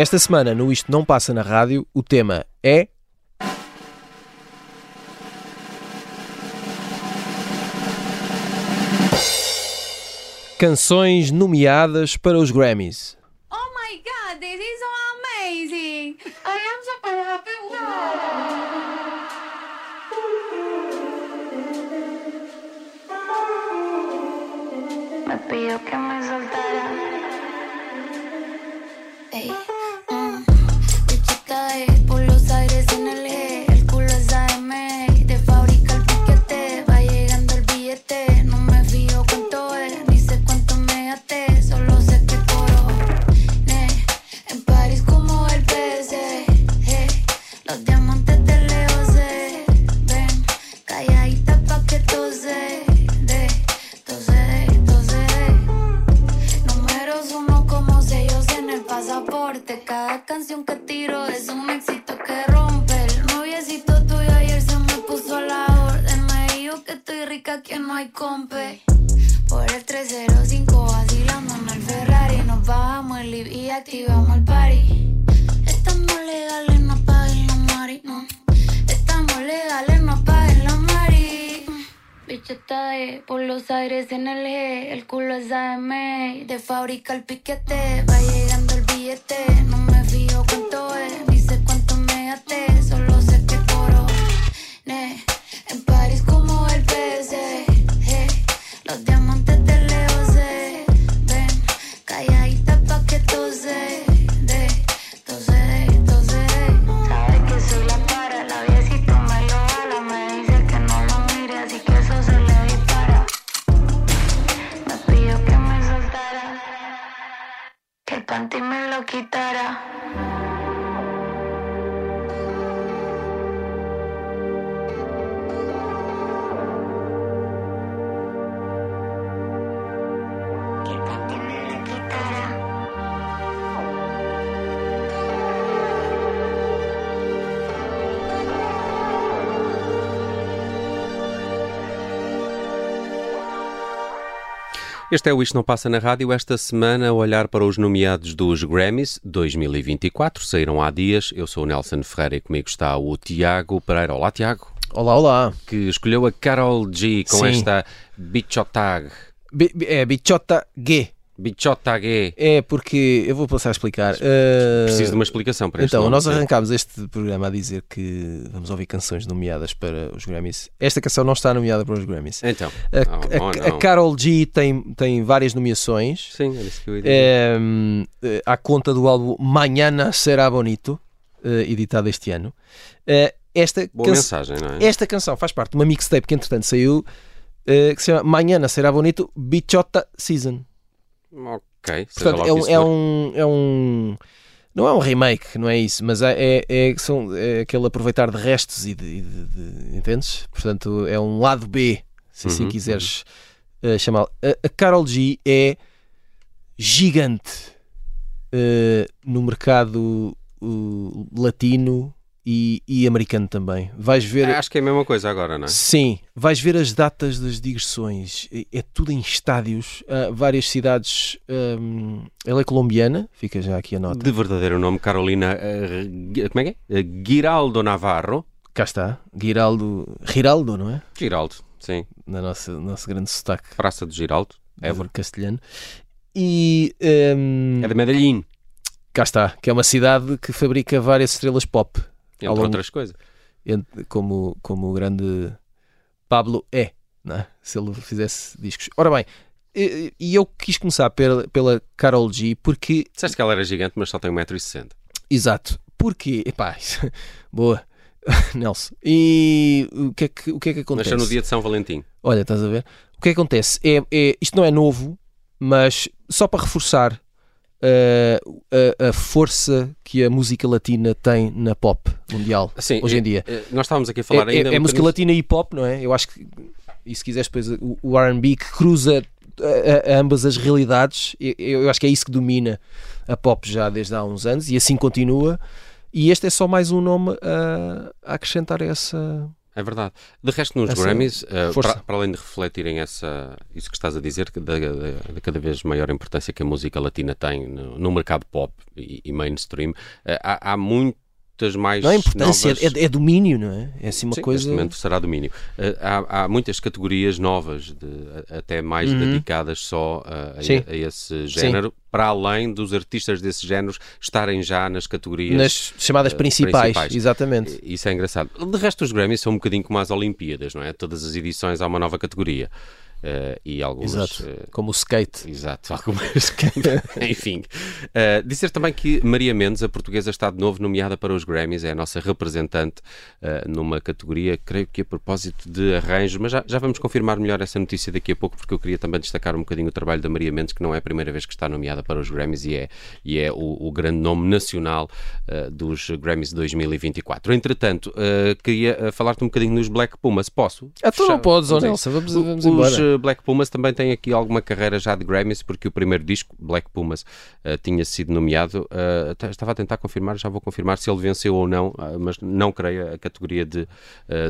Esta semana, no Isto Não Passa na Rádio, o tema é. Canções nomeadas para os Grammys. Me pidió que me canción que tiro es un éxito que rompe. El noviecito tuyo ayer se me puso a la orden. Me dijo que estoy rica, que no hay compe. Por el 305 vacilando en el Ferrari. Nos bajamos el live y activamos el party. Estamos legales, no paguen la mari, no. Estamos legales, no paguen la mari. Bicheta de por los aires en el G, el culo es AM, de fábrica el piquete, va llegando el billete, no me fío cuánto es, Este é o Isto Não Passa na Rádio. Esta semana, a olhar para os nomeados dos Grammys 2024. Saíram há dias. Eu sou o Nelson Ferreira e comigo está o Tiago Pereira. Olá, Tiago. Olá, olá. Que escolheu a Carol G com Sim. esta Bichotag. Bi- bi- é Bichota G. Bichotag. É porque. Eu vou passar a explicar. Uh, Preciso de uma explicação para Então, nós arrancámos este programa a dizer que vamos ouvir canções nomeadas para os Grammys. Esta canção não está nomeada para os Grammys. Então, A, não, a- não, a. Carol G tem, tem várias nomeações. Sim, era isso que eu ia dizer. É, hum, eh, à conta do álbum Mañana Será Bonito, eh, editado este ano. Eh, esta, Boa canção- mensagem, não é? esta canção faz parte de uma mixtape que entretanto saiu que se chama Mañana Será Bonito Bichota Season. Ok, Portanto, é um, é um, é um- Não é um remake, não é isso, mas é, é, é- são, é aquele aproveitar de restos e de, de- de- Entendes? Portanto, é um lado B, se assim Uhum, quiseres eh, chamá-lo. A, a Carol G é gigante eh, no mercado uh, latino e, e americano também. Vais ver. É, Acho que é a mesma coisa agora, não é? Sim, vais ver as datas das digressões. É, é tudo em estádios, ah, várias cidades. hum, ela é colombiana, fica já aqui a nota. De verdadeiro nome, Carolina. Gui- como é que é? Eh, Giraldo Navarro. Cá está, Giraldo. Giraldo, não é? Giraldo, sim. Na nossa nosso grande sotaque Praça do Giraldo. Évora. castelhano. E hum, É de Medellín, cá está, que é uma cidade que fabrica várias estrelas pop, entre longo- outras coisas. ent- como, como o grande Pablo é, é? se ele fizesse discos. Ora bem, e eu quis começar pela, pela Carol G porque Disseste que ela era gigante, mas só tem 1,60m. Exato. Porque, epá, boa, Nelson. E o que é que, o que, é que acontece? Nasceu no dia de São Valentim. Olha, estás a ver? O que é que acontece? É, é- isto não é novo, mas só para reforçar a, a força que a música latina tem na pop mundial Sim, hoje em dia. eh, Nós estávamos aqui a falar é, é- ainda. é música latina e hip hop, não é? Eu acho que, e se quiseres depois o, o R&B que cruza a- a- ambas as realidades, eu, eu acho que é isso que domina a pop já desde há uns anos e assim continua. E este é só mais um nome a, a acrescentar essa. É verdade. De resto, nos Essa Grammys, eh, força. para, para além de refletirem essa, isso que estás a dizer, da, da- da cada vez maior importância que a música latina tem no, no mercado pop e, e mainstream, eh, há, há muitas mais. Não é importância, novas... é, é domínio, não é? É assim uma Sim, coisa. neste momento será domínio. Eh, há, há muitas categorias novas, de- a- até mais Uhum. dedicadas só a, a- Sim. a esse género, para além dos artistas desses géneros estarem já nas categorias. Nas chamadas eh, principais, principais. exatamente. Isso é engraçado. De resto, os Grammys são um bocadinho como as Olimpíadas, não é? Todas as edições há uma nova categoria. Eh, e algumas. Exato. eh, Como o skate. Exato, algumas. Enfim. Uh, dizer também que Maria Mendes, a portuguesa, está de novo nomeada para os Grammys, é a nossa representante uh, numa categoria, creio que a propósito de arranjos, mas já, já vamos confirmar melhor essa notícia daqui a pouco, porque eu queria também destacar um bocadinho o trabalho da Maria Mendes, que não é a primeira vez que está nomeada para os Grammys e é, e é o, o grande nome nacional uh, dos Grammys de 2024. Entretanto, uh, queria uh, falar-te um bocadinho nos Black Pumas. Posso? Ah, tu não podes, a Nelson, vamos, vamos Os embora. Black Pumas também têm aqui alguma carreira já de Grammys, porque o primeiro disco, Black Pumas, uh, tinha sido nomeado. uh, estava a tentar confirmar, já vou confirmar se ele venceu ou não, uh, mas não creio a categoria de,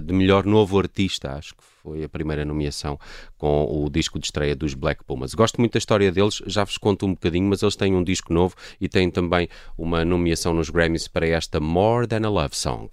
de melhor novo artista, acho que foi a primeira nomeação com o disco de estreia dos Black Pumas. Gosto muito da história deles, já vos conto um bocadinho, mas eles têm um disco novo e têm também uma nomeação nos Grammys para esta More Than a Love Song.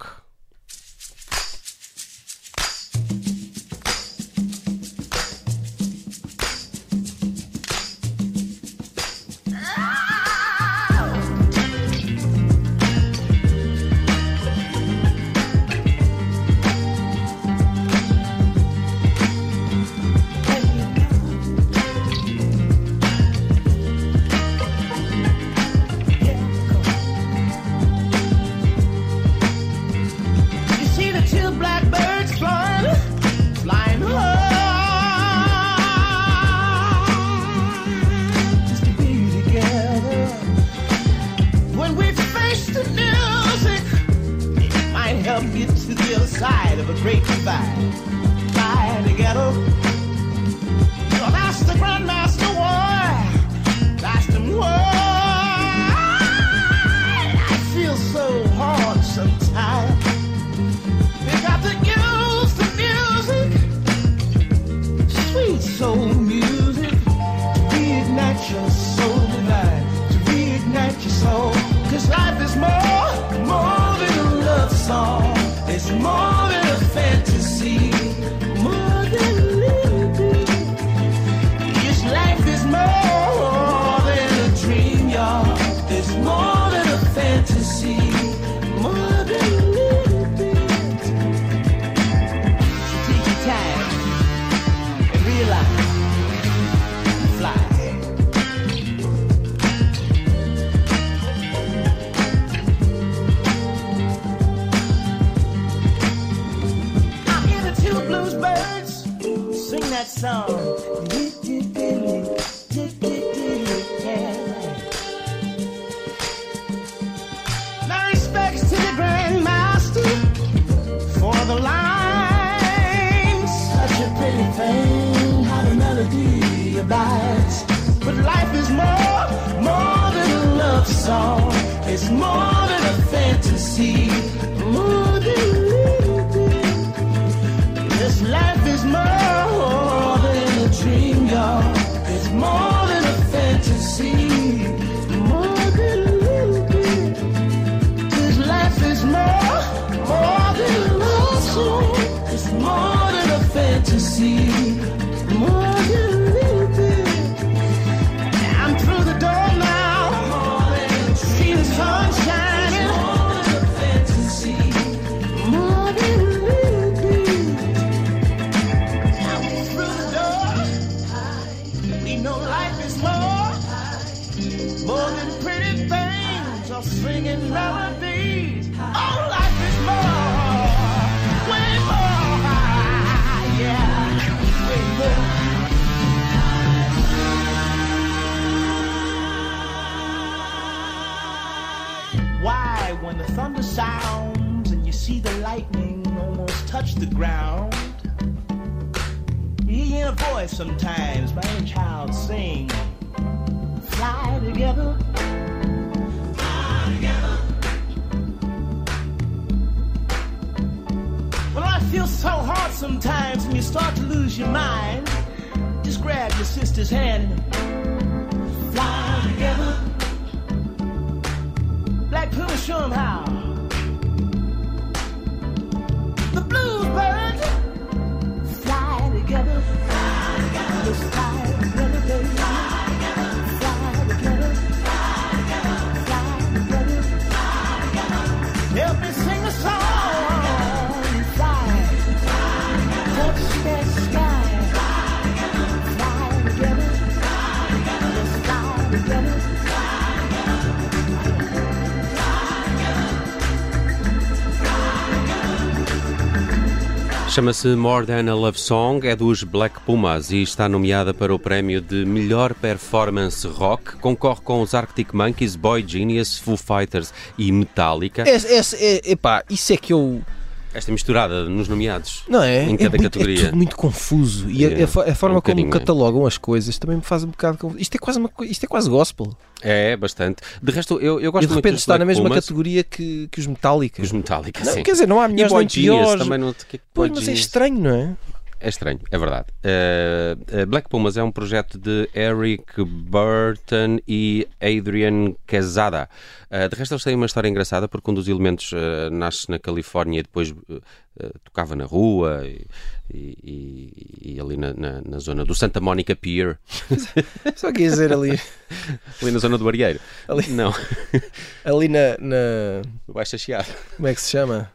Singing melodies. Oh, life is more, way more. Yeah, way more. Why, when the thunder sounds and you see the lightning almost touch the ground, you hear a voice sometimes by any child sing, Fly together. So hard sometimes and you start to lose your mind, just grab your sister's hand and fly together. Black Puma, show 'em how. The bluebirds fly together. Fly together. Fly Chama-se More Than a Love Song, é dos Black Pumas e está nomeada para o prémio de melhor performance rock. Concorre com os Arctic Monkeys, Boy Genius, Foo Fighters e Metallica. Esse, esse, é, epá, isso é que eu. Esta misturada nos nomeados. Não é? Em é, cada muito, categoria. é tudo muito confuso. E a- É, a, a forma é um como é. catalogam as coisas também me faz um bocado confuso. Isto é quase, uma, isto é quase gospel. É, bastante. De resto, eu, eu E gosto de muito repente está na mesma Pumas. categoria que, que os Metallica. Os Metallica, Não, sim. quer dizer, não há E melhores nem piores. também não... Pois, mas é estranho, não é? É estranho, é verdade. Uh, Black Pumas é um projeto de Eric Burton e Adrian Quesada. Uh, de resto, eles têm uma história engraçada porque um dos elementos uh, nasce na Califórnia e depois tocava na rua e, e- e- ali na, na- na zona do Santa Monica Pier, Só quer dizer ali, ali na zona do Arieiro. Ali. Não, ali na, na. Baixa Chiado. Como é que se chama?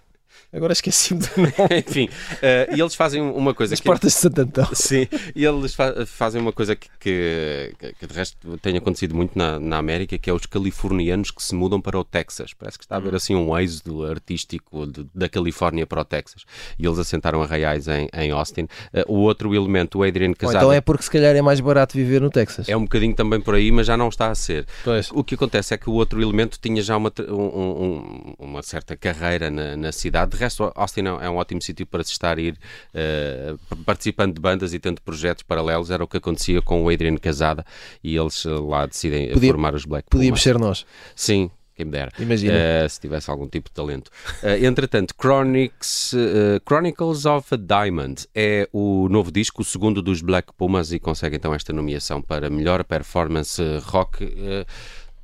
Agora esqueci-me do nome. Enfim, uh, e eles fazem uma coisa As que portas de Santo Antão. Sim, e eles fa- fazem uma coisa que, que, que de resto tem acontecido muito na, na América, que é os californianos que se mudam para o Texas. Parece que está a haver assim um êxodo artístico de- da Califórnia para o Texas. E eles assentaram arraiais em, em Austin. Eh, o outro elemento, o Adrian Ou Casada, então é porque se calhar é mais barato viver no Texas. é um bocadinho também por aí, mas já não está a ser. Pois. O que acontece é que o outro elemento tinha já uma, um- um- uma certa carreira na, na cidade. Resto, Austin é um ótimo sítio para se estar a ir eh, participando de bandas e tendo projetos paralelos. Era o que acontecia com o Adrian Casada e eles eh, lá decidem Podia- formar os Black Podíamos ser nós. Sim. Quem me dera. Imagina. Eh, se tivesse algum tipo de talento. Eh, entretanto, Chronics, eh, Chronicles of a Diamond é o novo disco, o segundo dos Black Pumas, e consegue então esta nomeação para melhor performance rock.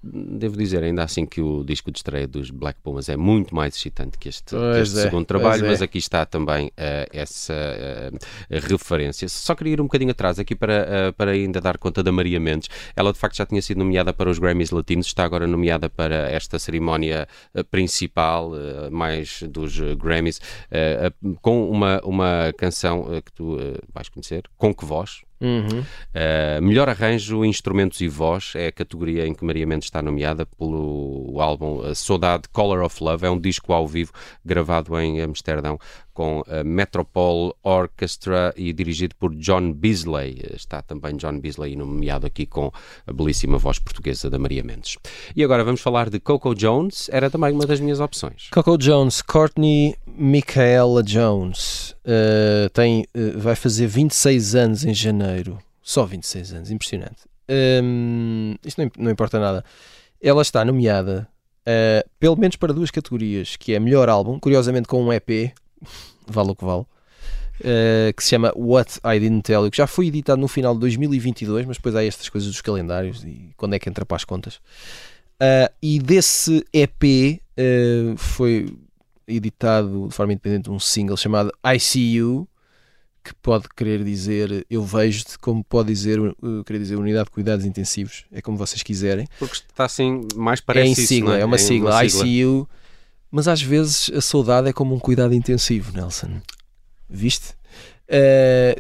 Devo dizer ainda assim que o disco de estreia dos Black Pumas é muito mais excitante que este, que este é, segundo trabalho, é. mas aqui está também eh, essa eh, referência. Só queria ir um bocadinho atrás aqui para, eh, para ainda dar conta da Maria Mendes. Ela de facto já tinha sido nomeada para os Grammys Latinos, está agora nomeada para esta cerimónia principal, mais dos Grammys, com uma, uma canção que tu vais conhecer, Com Que Voz, Uhum. Uh, melhor arranjo, instrumentos e voz é a categoria em que Maria Mendes está nomeada pelo álbum Saudade Color of Love. É um disco ao vivo gravado em Amsterdão com a Metropole Orchestra e dirigido por John Beasley. Está também John Beasley nomeado aqui com a belíssima voz portuguesa da Maria Mendes. E agora vamos falar de Coco Jones. Era também uma das minhas opções. Coco Jones, Courtney Michaela Jones, uh, tem, uh, vai fazer 26 anos em janeiro. Só 26 anos, impressionante. Um, isto não, não importa nada. Ela está nomeada uh, pelo menos para duas categorias, que é melhor álbum, curiosamente com um EP, vale o que vale, uh, que se chama What I Didn't Tell You, que já foi editado no final de 2022, mas depois há estas coisas dos calendários e quando é que entra para as contas. Uh, e desse EP uh, foi editado de forma independente um single chamado I See You, que pode querer dizer eu vejo-te, como pode dizer, querer dizer unidade de cuidados intensivos, é como vocês quiserem. Porque está assim, mais é parece em isso, sigla, não é? uma sigla, I See You, mas às vezes a saudade é como um cuidado intensivo, Nelson. Viste? Uh,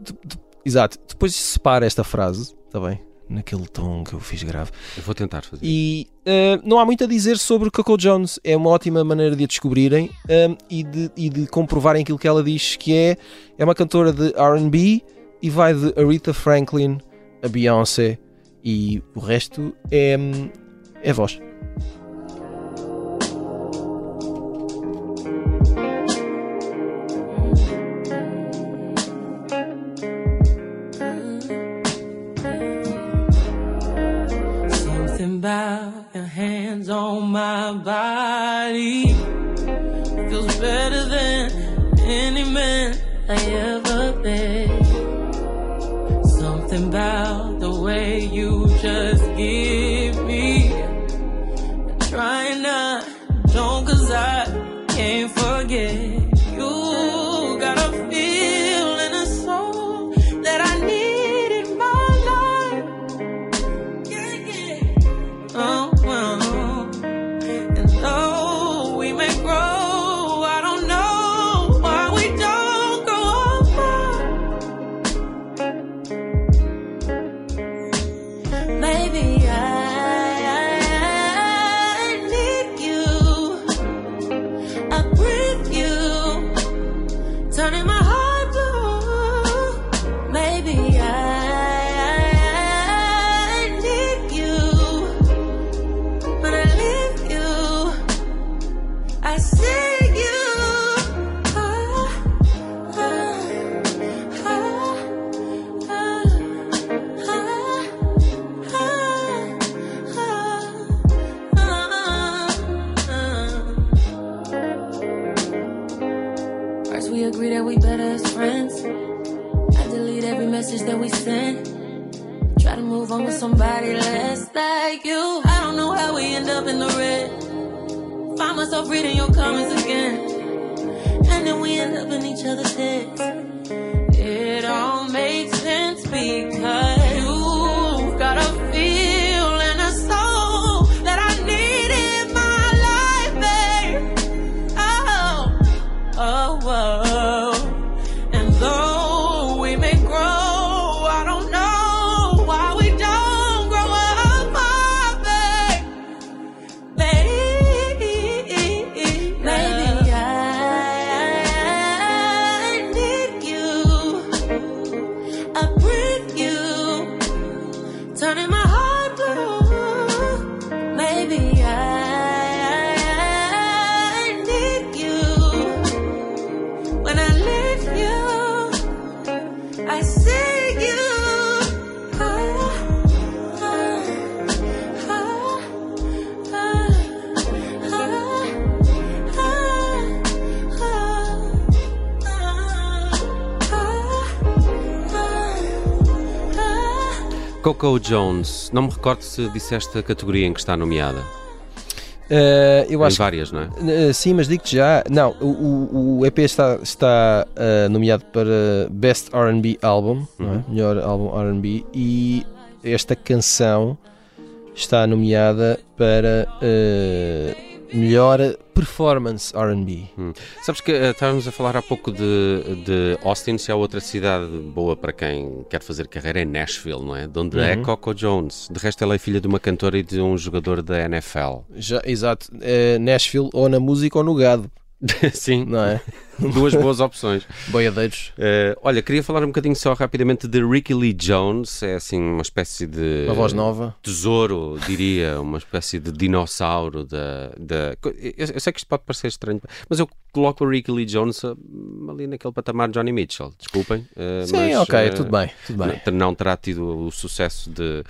de- de- exato, depois separa esta frase, está bem? Naquele tom que eu fiz grave. Eu vou tentar fazer. E uh, não há muito a dizer sobre Coco Jones. É uma ótima maneira de a descobrirem um, e, de, e de comprovarem aquilo que ela diz, que é, é uma cantora de R&B e vai de Aretha Franklin a Beyoncé e o resto é, hum, é voz. About your hands on my body feels better than any man I ever been. Something about the way you just give me. Trying not, don't cause I can't forget. Coco Jones, não me recordo se disseste a categoria em que está nomeada. Eh, eu Em acho várias, não é? Eh, sim, mas digo-te já. Não, o, o- EP está, está eh, nomeado para Best RB Album, não Uhum. é? melhor álbum RB, e esta canção está nomeada para melhor performance RB. Sabes que eh, estávamos a falar há pouco de, de Austin, se há outra cidade boa para quem quer fazer carreira é Nashville, não é? De onde é Uhum. Coco Jones. De resto, ela é filha de uma cantora e de um jogador da NFL. Já, exato, eh, Nashville ou na música ou no gado, Sim, não é? Duas boas opções. Boiadeiros, Eh, olha, queria falar um bocadinho só rapidamente de Ricky Lee Jones. É assim uma espécie de uma voz nova. tesouro, diria, uma espécie de dinossauro da. da... Eu, eu sei que isto pode parecer estranho, mas eu coloco o Ricky Lee Jones ah, ali naquele patamar de Johnny Mitchell. Desculpem. ah, Sim, mas, ok, ah, tudo bem, tudo bem. Não, não terá tido o sucesso de,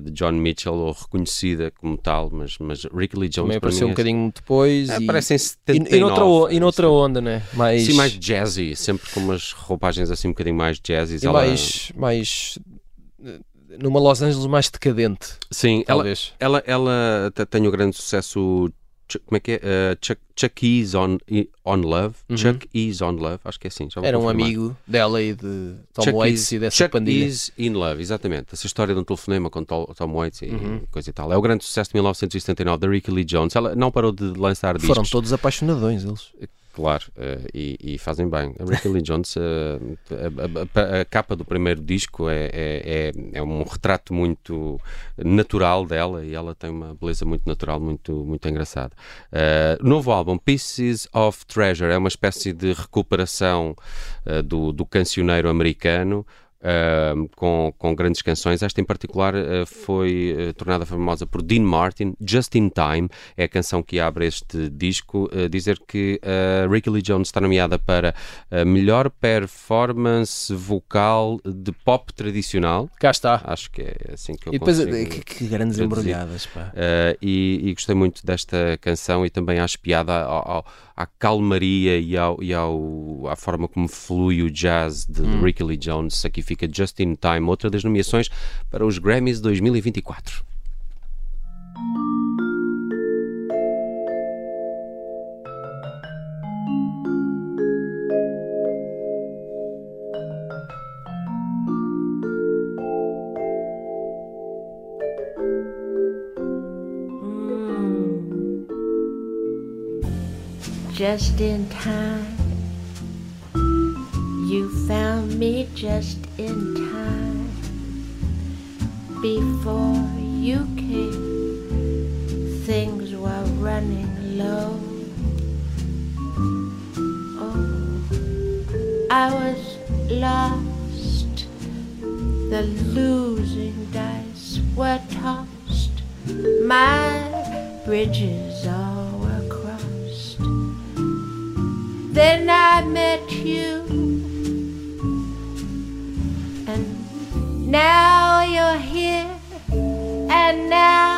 de John Mitchell ou reconhecida como tal, mas, mas Ricky Lee Jones Também apareceu um é- bocadinho depois. é, e, parece em e, 79. e noutra, o- e noutra onda, né? Mais, Sim, mais jazzy, sempre com umas roupagens assim um bocadinho mais jazzy. e mais, mais eh, numa Los Angeles mais decadente, Sim, ela, talvez. Ela, ela te- tem o grande sucesso. Como é que é? Uh, Chuck, Chuck E's on, on Love. Uhum. Chuck E's on Love, acho que é assim. Era um amigo dela e de Tom Chuck Waits e dessa Chuck pandilha. E's in Love, exatamente. Essa história de um telefonema com Tom, Tom Waits e Uhum. coisa e tal. É o grande sucesso de 1979 da Ricky Lee Jones. Ela não parou de lançar discos. Foram todos apaixonadões eles. Claro, eh, e, e fazem bem. A Ricky Lee Jones, eh, a, a- a- capa do primeiro disco é, é, é, é um retrato muito natural dela e ela tem uma beleza muito natural, muito, muito engraçada. Eh, novo álbum, Pieces of Treasure, é uma espécie de recuperação do, do cancioneiro americano. Eh, com, com grandes canções. Esta em particular eh, foi eh, tornada famosa por Dean Martin, Just in Time, é a canção que abre este disco. eh, dizer que Ricky Lee Jones está nomeada para a melhor performance vocal de pop tradicional. Cá está. Acho que é assim que eu E depois, consigo. que, que grandes embrulhadas, pá. Uh, e, e gostei muito desta canção e também acho piada ao- ao- à calmaria e, ao, e ao, à forma como flui o jazz de Hum. Ricky Lee Jones. Aqui fica Just in Time, outra das nomeações para os Grammys 2024. Just in time. You found me just in time. Before you came, things were running low. Oh, I was lost. The losing dice were tossed. My bridges Then I met you, and now you're here, and now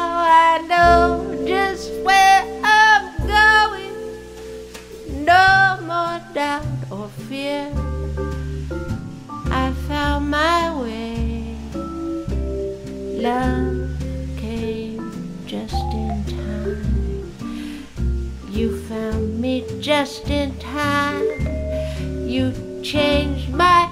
just in time. You changed my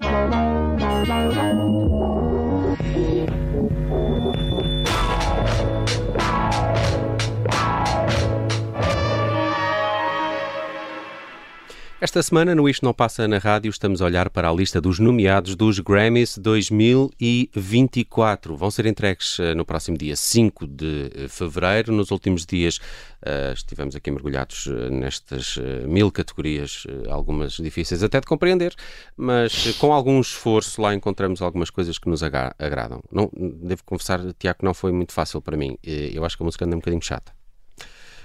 Thank you. Esta semana, no Isto Não Passa na Rádio, estamos a olhar para a lista dos nomeados dos Grammys 2024. Vão ser entregues eh, no próximo dia 5 de eh, fevereiro. Nos últimos dias eh, estivemos aqui mergulhados nestas mil categorias, algumas difíceis até de compreender, mas com algum esforço lá encontramos algumas coisas que nos agradam. Não, devo confessar, Tiago, que não foi muito fácil para mim. Eu acho que a música anda um bocadinho chata.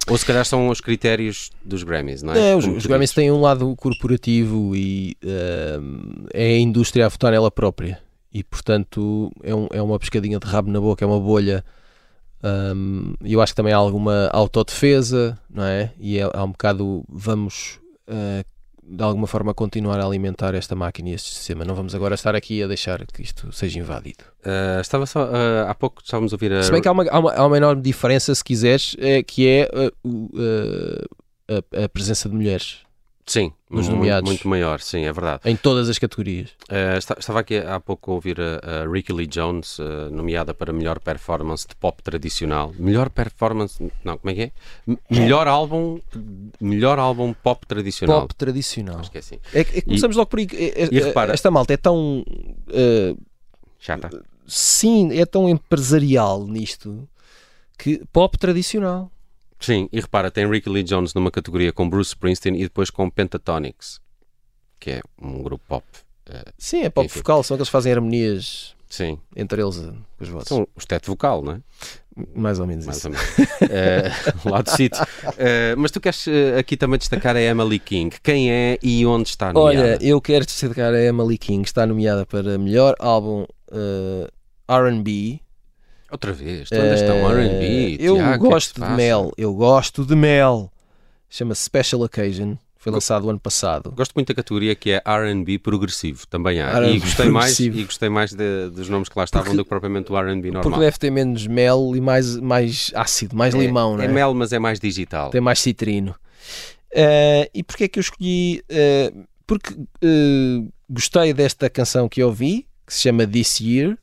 Ou se calhar são os critérios dos Grammys, não é? É, os, os Grammys têm um lado corporativo e ehm, é a indústria a votar nela própria. E, portanto, é, um- é uma pescadinha de rabo na boca, é uma bolha. ehm, E eu acho que também há alguma autodefesa, não é? E é, há um bocado, vamos eh, de alguma forma continuar a alimentar esta máquina e este sistema. Não vamos agora estar aqui a deixar que isto seja invadido. Uh, estava só, uh, há pouco estávamos a ouvir a. Se bem que há uma, há uma, há uma enorme diferença, se quiseres, é, que é uh, a, a presença de mulheres Sim, nos muito, nomeados. muito maior, sim, é verdade. em todas as categorias. Uh, esta- estava aqui há pouco a ouvir a, a Ricky Lee Jones, uh, nomeada para melhor performance de pop tradicional. Melhor performance, não, como é que é? M- Melhor álbum, melhor álbum pop tradicional. Pop tradicional. Acho que é assim. É, é começamos logo por aí. É- é- e repara- esta malta é tão. uh, Chata. sim, é tão empresarial nisto que pop tradicional. Sim, e repara, tem Ricky Lee Jones numa categoria com Bruce Springsteen e depois com Pentatonics, que é um grupo pop. uh, Sim, é pop Enfim. vocal, são aqueles que fazem harmonias sim, entre eles uh, com as vozes. são os teto vocal, não é? mais ou menos mais isso. ou menos. Eh, lá do sítio. Eh, mas tu queres eh, aqui também destacar a Emily King. Quem é e onde está nomeada? Olha, eu quero destacar a Emily King, está nomeada para melhor álbum uh, RB. Outra vez, tu andas tão Eh, R&B, Eu Tiago, o que é que gosto de? Mel, eu gosto de Mel. Chama-se Special Occasion, foi lançado o ano passado. Gosto muito da categoria que é R&B progressivo, também há. E gostei mais, e gostei mais de- dos nomes que lá estavam Porque- do que propriamente o R&B normal. Porque deve ter menos mel e mais, mais ácido, mais É- limão, não é? é? mel, mas é mais digital. Tem mais citrino. Eh, e porquê é que eu escolhi? eh, porque eh, gostei desta canção que ouvi, que se chama This Year,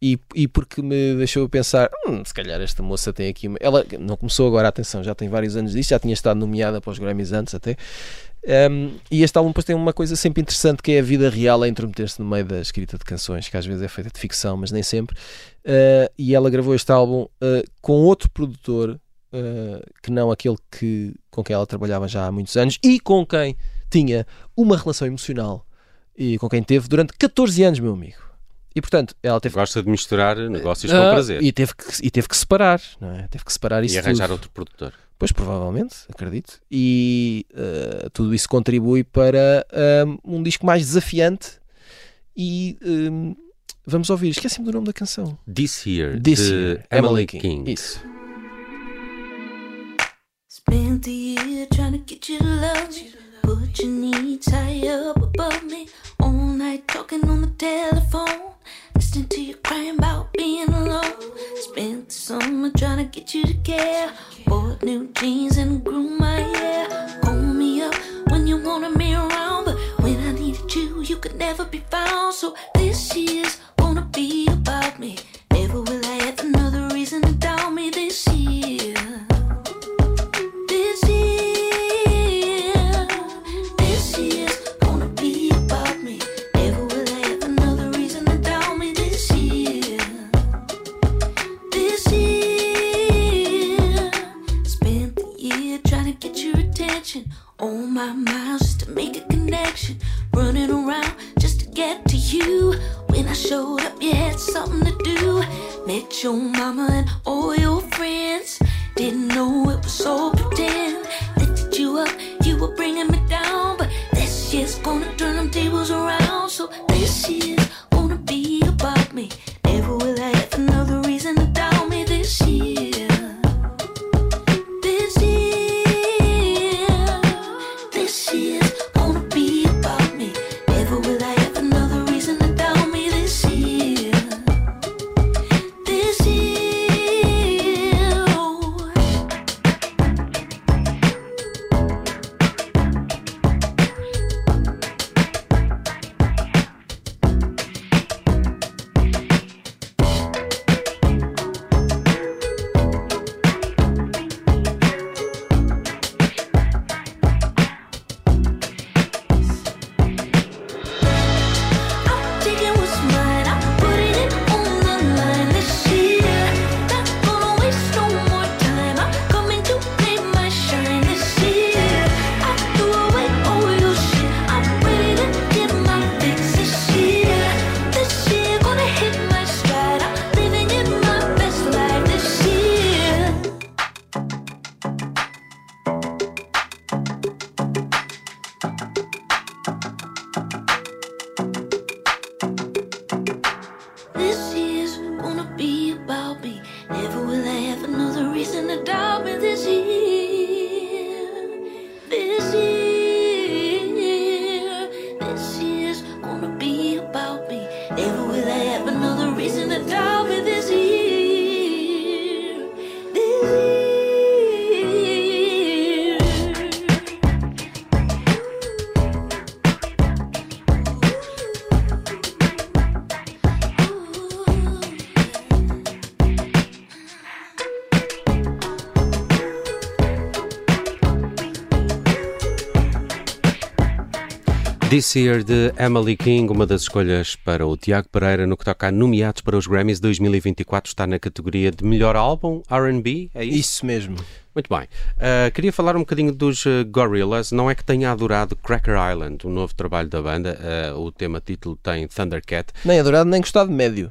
e, e porque me deixou pensar: "Hum, se calhar esta moça tem aqui. Uma... Ela não começou agora, atenção, já tem vários anos disso, já tinha estado nomeada para os Grammys antes até. Um, e este álbum depois tem uma coisa sempre interessante que é a vida real a intrometer-se no meio da escrita de canções, que às vezes é feita de ficção, mas nem sempre. Uh, e ela gravou este álbum uh, com outro produtor uh, que não aquele que, com quem ela trabalhava já há muitos anos e com quem tinha uma relação emocional e com quem teve durante 14 anos, meu amigo. E portanto, ela teve Gosta de misturar negócios Ah, com prazer. E teve, que, e teve que separar, não é? Teve que separar isso E arranjar tudo. outro produtor. Pois, provavelmente, acredito. E uh, tudo isso contribui para um, um disco mais desafiante. E um, vamos ouvir. Esqueci-me do nome da canção. This Year, This de Year, Emily King. Isso. Spent the year trying to get you to love me. Put your needs high up above me. All night talking on the telephone. Listening to you crying about being alone. Spent the summer trying to get you to care. Bought new jeans and grew my hair. Call me up when you wanted me around. This Year de Emily King, uma das escolhas para o Tiago Pereira no que toca a nomeados para os Grammys 2024, está na categoria de melhor álbum R&B, é isso? Isso mesmo. Muito bem. Uh, queria falar um bocadinho dos uh, Gorillaz. Não é que tenha adorado Cracker Island, o novo trabalho da banda. Uh, o tema título tem Thundercat. Nem adorado, nem gostado médio.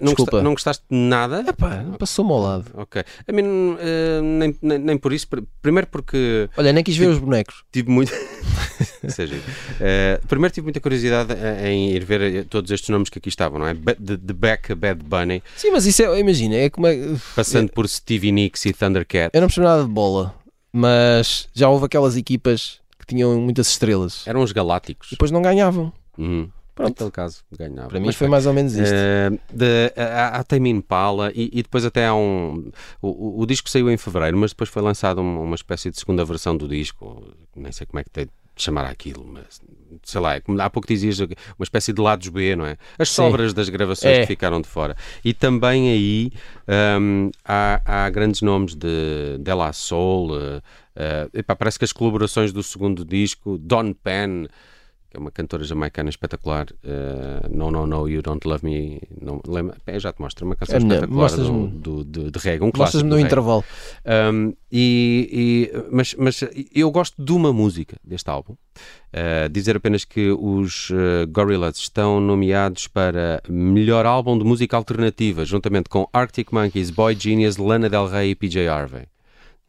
Não, gosta- não gostaste de nada? Epá, passou-me ao lado. Ok. A mim, uh, nem, nem, nem por isso. Pr- Primeiro porque Olha, nem quis ver os bonecos. tive muito. Seja, uh, primeiro tive muita curiosidade em ir ver eh, todos estes nomes que aqui estavam, não é? The, The Back, Bad Bunny, Sim, mas isso é, imagina, é como é. passando por Stevie Nicks e Thundercat. Eu não percebo nada de bola, mas já houve aquelas equipas que tinham muitas estrelas Eram os Galácticos. e depois não ganhavam. Uhum. Pronto. Naquele caso, ganhava. Para mim Mas foi mais ou menos isto. Eh, de, há, há Tame Impala e, e depois até há um o, o- disco saiu em fevereiro mas depois foi lançado uma, uma espécie de segunda versão do disco nem sei como é que tem de chamar aquilo mas sei lá, é como há pouco dizias uma espécie de lados B, não é? As Sim. sobras das gravações É. que ficaram de fora e também aí hum, há, há grandes nomes de Della Soul eh, epá, parece que as colaborações do segundo disco Don Penn que é uma cantora jamaicana espetacular. eh, no, no, no, you don't love me. Não, lembra? É, já te mostro. Uma canção É espetacular do, mostras-me- do, de, reggae. Um clássico Mostras-me do no intervalo. Um, e, e- mas, mas eu gosto de uma música deste álbum. Uh, dizer apenas que os uh, Gorillaz estão nomeados para melhor álbum de música alternativa, juntamente com Arctic Monkeys, Boy Genius, Lana Del Rey e PJ Harvey.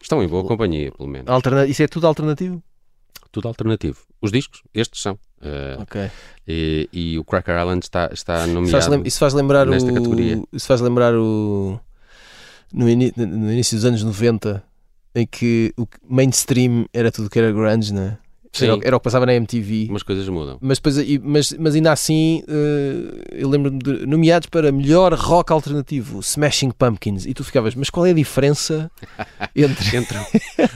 Estão em boa companhia, pelo menos. Alterna... Isso é tudo alternativo? Tudo alternativo. Os discos, estes são. Uh, e, e o Cracker Island está, está faz, nomeado. lem- isso faz lembrar nesta o. categoria. Isso faz lembrar o. No, ini- no início dos anos 90, em que o mainstream era tudo que era grunge, né? Sim. Era, o- era o que passava na MTV. Umas coisas mudam. Mas, depois, mas, mas ainda assim, eh, eu lembro-me de nomeados para melhor rock alternativo, Smashing Pumpkins. E tu ficavas, mas qual é a diferença entre. Entre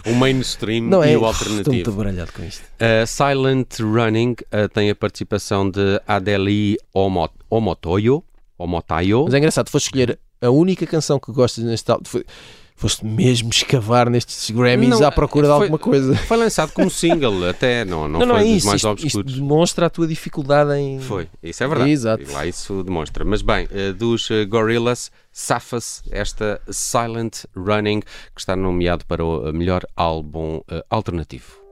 o mainstream Não e é? o Estou muito alternativo. baralhado com isto. Uh, Silent Running uh, tem a participação de Adeli Omo- Omotoyo. Omotayo. Mas é engraçado, foste escolher a única canção que gostas neste álbum. Foste mesmo escavar nestes Grammys Não, à procura de foi- alguma coisa. Foi lançado como single, até não, não, Não, não, foi é dos isso. mais Isto, isto obscuros. demonstra a tua dificuldade em. Foi, isso é verdade. Exato. E lá isso demonstra. Mas bem, uh, dos uh, Gorillaz, safa-se esta Silent Running, que está nomeado para o uh, melhor álbum alternativo.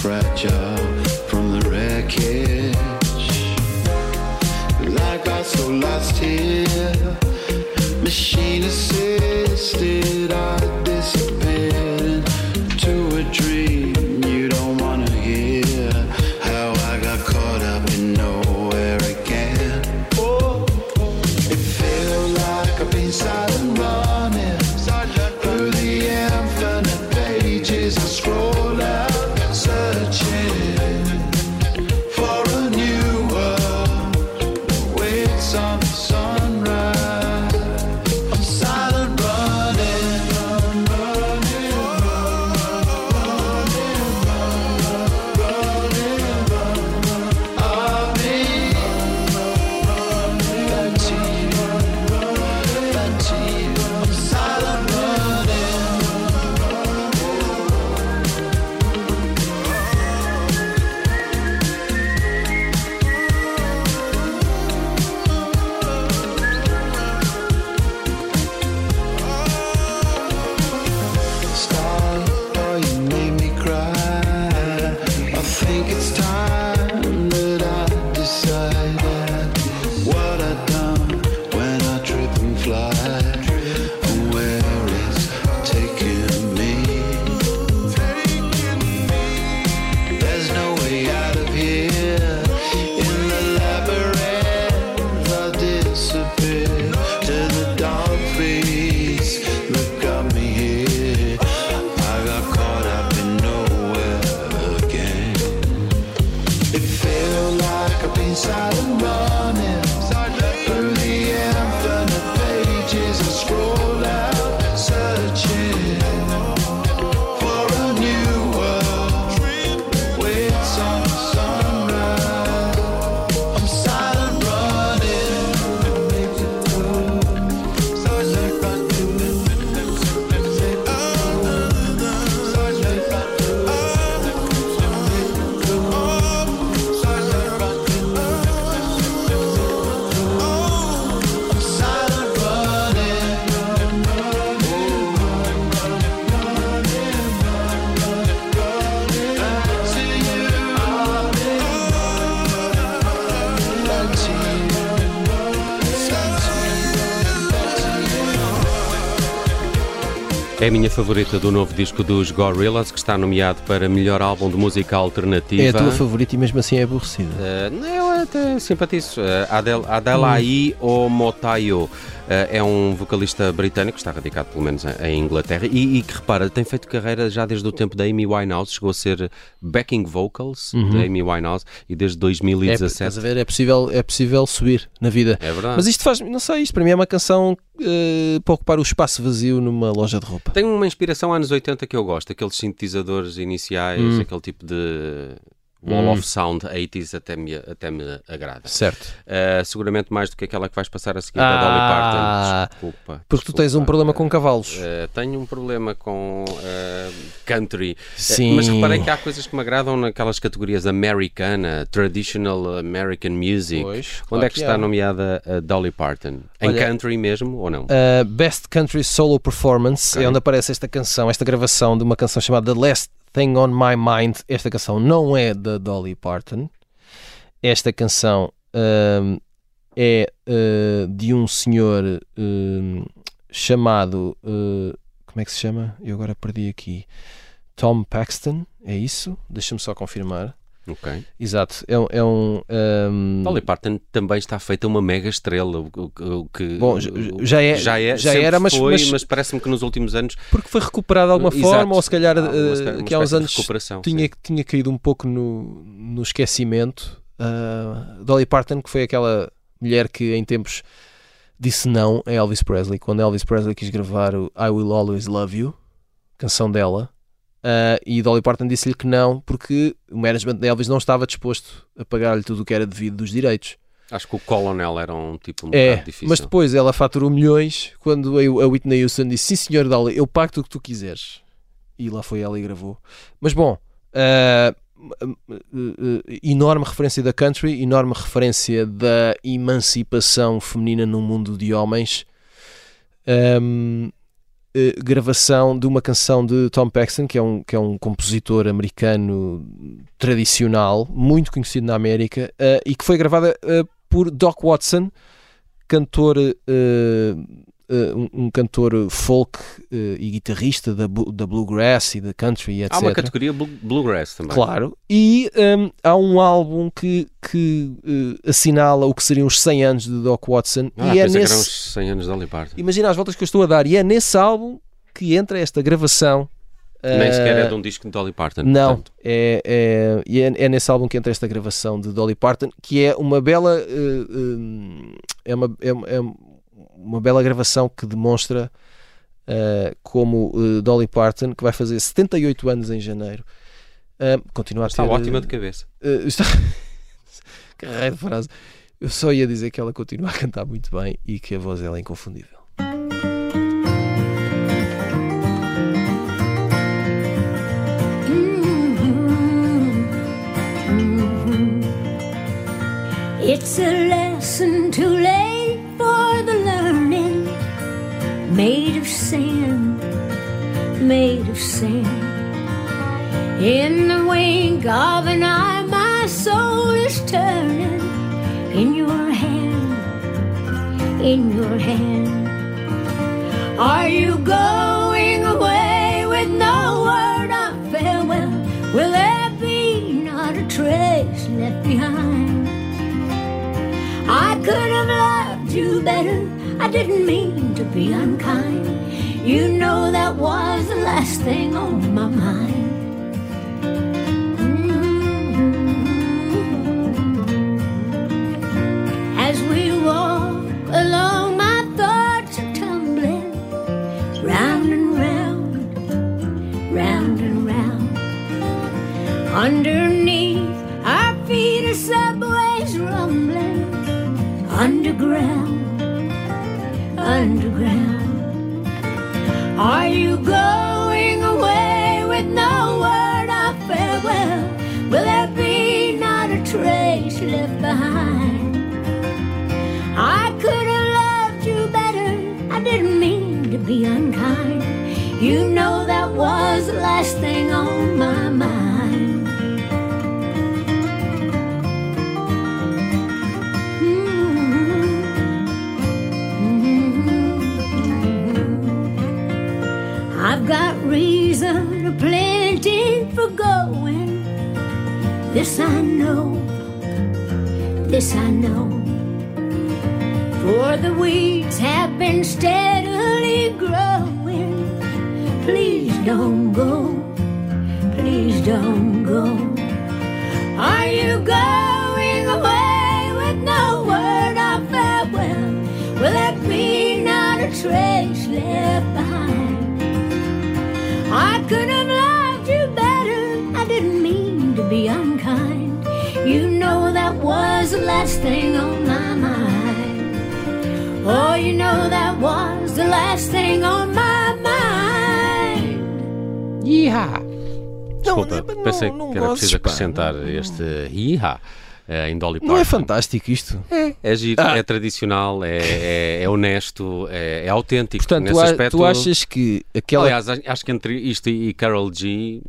Fragile from the wreckage. Like I so lost here. Machine assisted, É a minha favorita do novo disco dos Gorillaz, que está nomeado para melhor álbum de música alternativa. É a tua favorita e mesmo assim é aborrecida. Uh, não, até simpatizo. Uh, Adel, Adelaide Omotayo. Uh, é um vocalista britânico, está radicado pelo menos em Inglaterra e, e, que repara, tem feito carreira já desde o tempo da Amy Winehouse, chegou a ser backing vocals Uhum. da Amy Winehouse e desde É, 2017. estás a ver? É possível, é possível subir na vida. É verdade. Mas isto faz, não sei, isto para mim é uma canção eh, para ocupar o espaço vazio numa loja de roupa. Tem uma inspiração anos 80 que eu gosto, aqueles sintetizadores iniciais, Hum. aquele tipo de wall Hum. of sound 80s até me, até me agrada. Certo. Uh, seguramente mais do que aquela que vais passar a seguir Ah, da Dolly Parton. Desculpa. Porque tu tens um desculpa. problema com cavalos. Uh, tenho um problema com uh, country. Sim. mas reparei que há coisas que me agradam naquelas categorias americana, traditional American music. Pois, Onde claro é que, que está há. nomeada a Dolly Parton? em Olha, country mesmo ou não? Best Country Solo Performance Ok. é onde aparece esta canção, esta gravação de uma canção chamada The Last Thing on My Mind. Esta canção não é da Dolly Parton. Esta canção um, é uh, de um senhor um, chamado. uh, como é que se chama? Eu agora perdi aqui. Tom Paxton, é isso? Deixa-me só confirmar. Ok. Exato, é, um- é um. um, Dolly Parton também está feita uma mega estrela, o, o- o que Bom, já- já é- já era, mas- foi, mas- mas, parece-me que nos últimos anos porque foi recuperado de alguma Exato. forma, ou se calhar Há uma que há uns anos tinha, sim. tinha caído um pouco no, no esquecimento. Uh, Dolly Parton, que foi aquela mulher que em tempos disse não a Elvis Presley, quando Elvis Presley quis gravar o I Will Always Love You, canção dela. Uh, e Dolly Parton disse-lhe que não, porque o management de Elvis não estava disposto a pagar-lhe tudo o que era devido dos direitos. acho que o Colonel era um tipo um É, bocado difícil. mas depois ela faturou milhões quando a Whitney Houston disse: Sim, senhor Dolly, eu pago o que tu quiseres. E lá foi ela e gravou. Mas bom, ah, ah, enorme referência da country, enorme referência da emancipação feminina no mundo de homens. Ahm, eh, gravação de uma canção de Tom Paxton, que é um, que é um compositor americano tradicional, muito conhecido na América, eh, e que foi gravada eh, por Doc Watson, cantor, um, um cantor folk eh, e guitarrista da, da bluegrass e da country, etc. Há uma categoria blu- bluegrass também. Claro. E hum, há um álbum que, que eh, assinala o que seriam os 100 anos de Doc Watson. Ah, e é nesse. os 100 anos de Dolly Parton. Imagina as voltas que eu estou a dar. E é nesse álbum que entra esta gravação. Nem eh, sequer é de um disco de Dolly Parton. Não, portanto. é, é, é, é nesse álbum que entra esta gravação de Dolly Parton, que é uma bela. eh, é, uma, é, uma- bela gravação que demonstra eh, como eh, Dolly Parton, que vai fazer 78 anos em janeiro, eh, continua a Está ótima de cabeça. está... que raio de frase. Eu só ia dizer que ela continua a cantar muito bem e que a voz dela é inconfundível. It's a lesson too late Made of sand, made of sand. In the wink of an eye, my soul is turning. In your hand, in your hand. Are you going away with no word of farewell? Will there be not a trace left behind? I could have loved you better. I didn't mean be unkind. You know that was the last thing on my mind. Last thing on my mind. Mm-hmm. I've got reason plenty for going. This I know, this I know. For the weeds have been steadily growing. Please don't go, please don't go. Are you going away with no word of farewell? Will there be not a trace left behind? I could have loved you better. I didn't mean to be unkind. You know that was the last thing on my mind. Oh, you know that was the last thing on Yeehaw! Desculpa, não- pensei não que era preciso acrescentar este Yeehaw eh, em Dolly Não é Parton. fantástico isto? É, é giro, Ah. é tradicional, é, é, é honesto, é, é autêntico. Portanto, Nesse tu, a- aspecto, tu achas que aquela. Aliás, acho que entre isto e Carol G,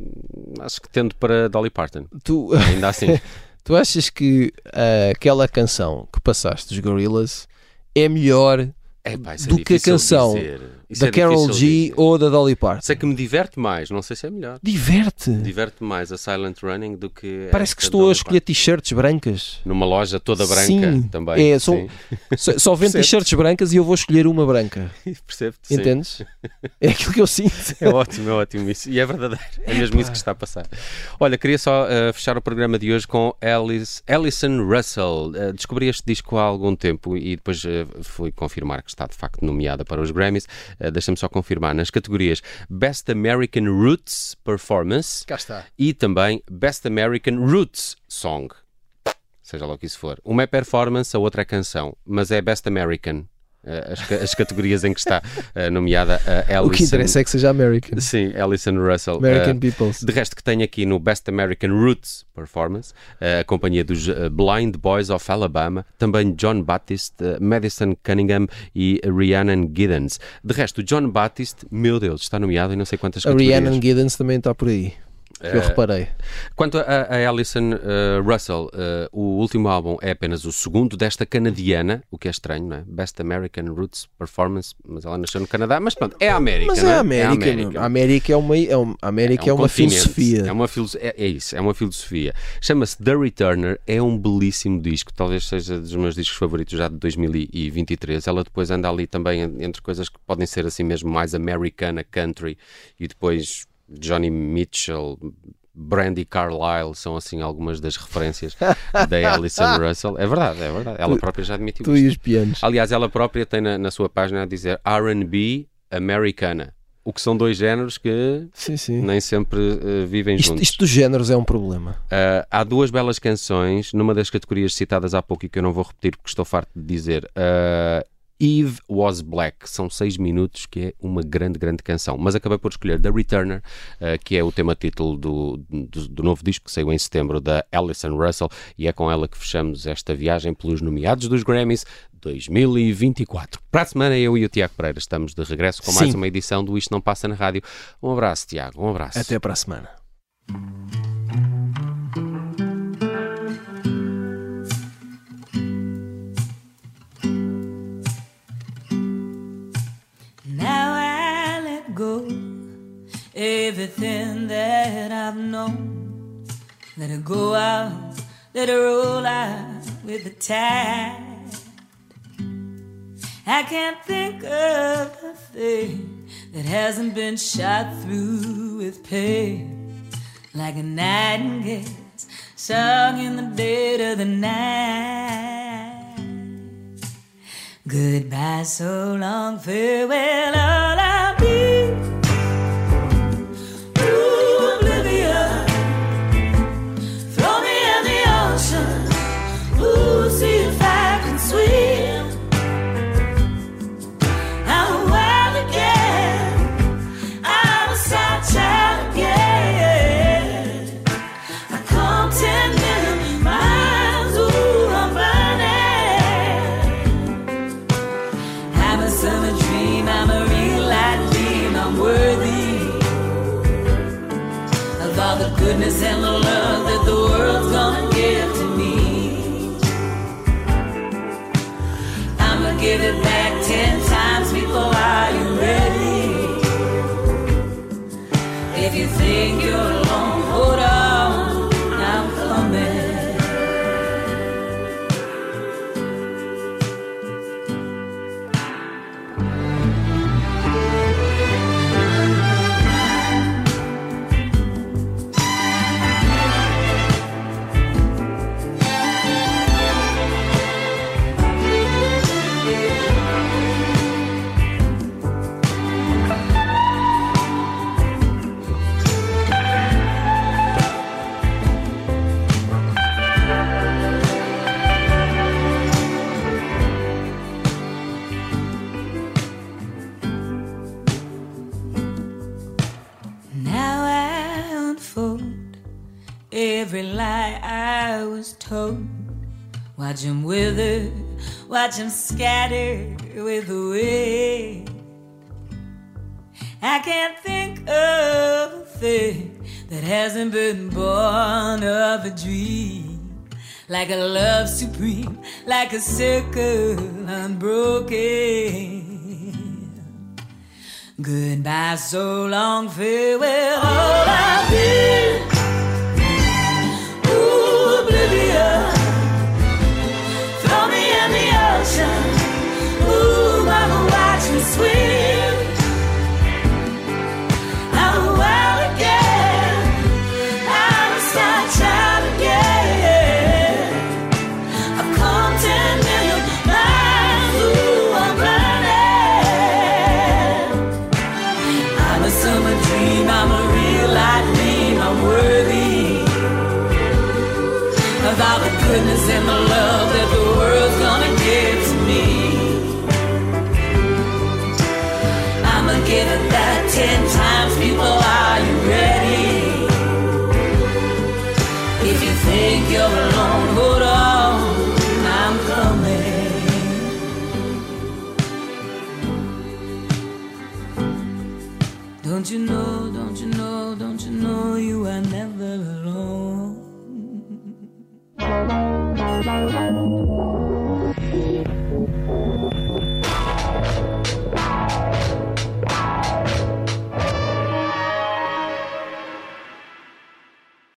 acho que tendo para Dolly Parton. tu, Ainda assim. tu achas que ah, aquela canção que passaste dos Gorillaz é melhor Epá, é do que a canção dizer. Isso da é Carol G ou da Dolly Parton? Sei que me diverte mais, não sei se é melhor. Diverte. Diverte mais a Silent Running do que. Parece que estou a escolher t-shirts brancas. Numa loja toda branca Sim, também. É, sim. só, só vendo t-shirts brancas e eu vou escolher uma branca. Percebo-te. sim. Entendes? É aquilo que eu sinto. É ótimo, é ótimo isso. E é verdadeiro. É mesmo isso que está a passar. Olha, queria só uh, fechar o programa de hoje com Alice, Alison Russell. Uh, descobri este disco há algum tempo e depois uh, fui confirmar que está de facto nomeada para os Grammys. Uh, Deixa-me só confirmar. Nas categorias Best American Roots Performance Cá está. e também Best American Roots Song. Seja lá o que isso for. Uma é performance, a outra é canção. Mas é Best American. Uh, As, as categorias em que está uh, nomeada a Alison. O que interessa é que seja American. Sim, Alison Russell. American Uh, Peoples. de resto que tem aqui no Best American Roots Performance, uh, a companhia dos Blind Boys of Alabama, também John Baptiste, uh, Madison Cunningham e Rhiannon Giddens. De resto, o John Baptiste, meu Deus, está nomeado em não sei quantas A categorias. Rhiannon Giddens também está por aí. Que eu Eh, reparei. Quanto a, a Alison uh, Russell, uh, o último álbum é apenas o segundo desta canadiana, o que é estranho, não é? Best American Roots Performance, mas ela nasceu no Canadá, mas pronto, é a América, Mas é é? a América. meu. A América é uma, é uma, a América é um uma filosofia. É, uma filoso- é, é isso, é uma filosofia. Chama-se The Returner, é um belíssimo disco, talvez seja dos meus discos favoritos já de 2023. Ela depois anda ali também en- entre coisas que podem ser assim mesmo mais americana, country, e depois Johnny Mitchell. Brandy Carlile são assim algumas das referências da Alison Russell. É verdade, é verdade. Ela Tu- própria já admitiu Tu isto. e os pianos. Aliás, ela própria tem na, na sua página a dizer R&B americana. O que são dois géneros que Sim, sim. nem sempre eh, vivem Isto, juntos. isto dos géneros é um problema. Uh, há duas belas canções, numa das categorias citadas há pouco e que eu não vou repetir porque estou farto de dizer. Uh, Eve Was Black, são seis minutos, que é uma grande, grande canção. Mas acabei por escolher The Returner, uh, que é o tema título do, do, do novo disco que saiu em setembro da Alison Russell, e é com ela que fechamos esta viagem pelos nomeados dos Grammys 2024. Para a semana, eu e o Tiago Pereira estamos de regresso com mais Sim. uma edição do Isto Não Passa na Rádio. Um abraço, Tiago, um abraço. Até para a semana. Everything that I've known. Let it go out, let it roll out with the tide. I can't think of a thing that hasn't been shot through with pain, like a nightingale sung in the dead of the night. Goodbye, so long, farewell, all I'll be. Goodness and the love coat. Watch him wither, watch him scatter with the wind. I can't think of a thing that hasn't been born of a dream. Like a love supreme, like a circle unbroken. Goodbye, so long, farewell, all I've been.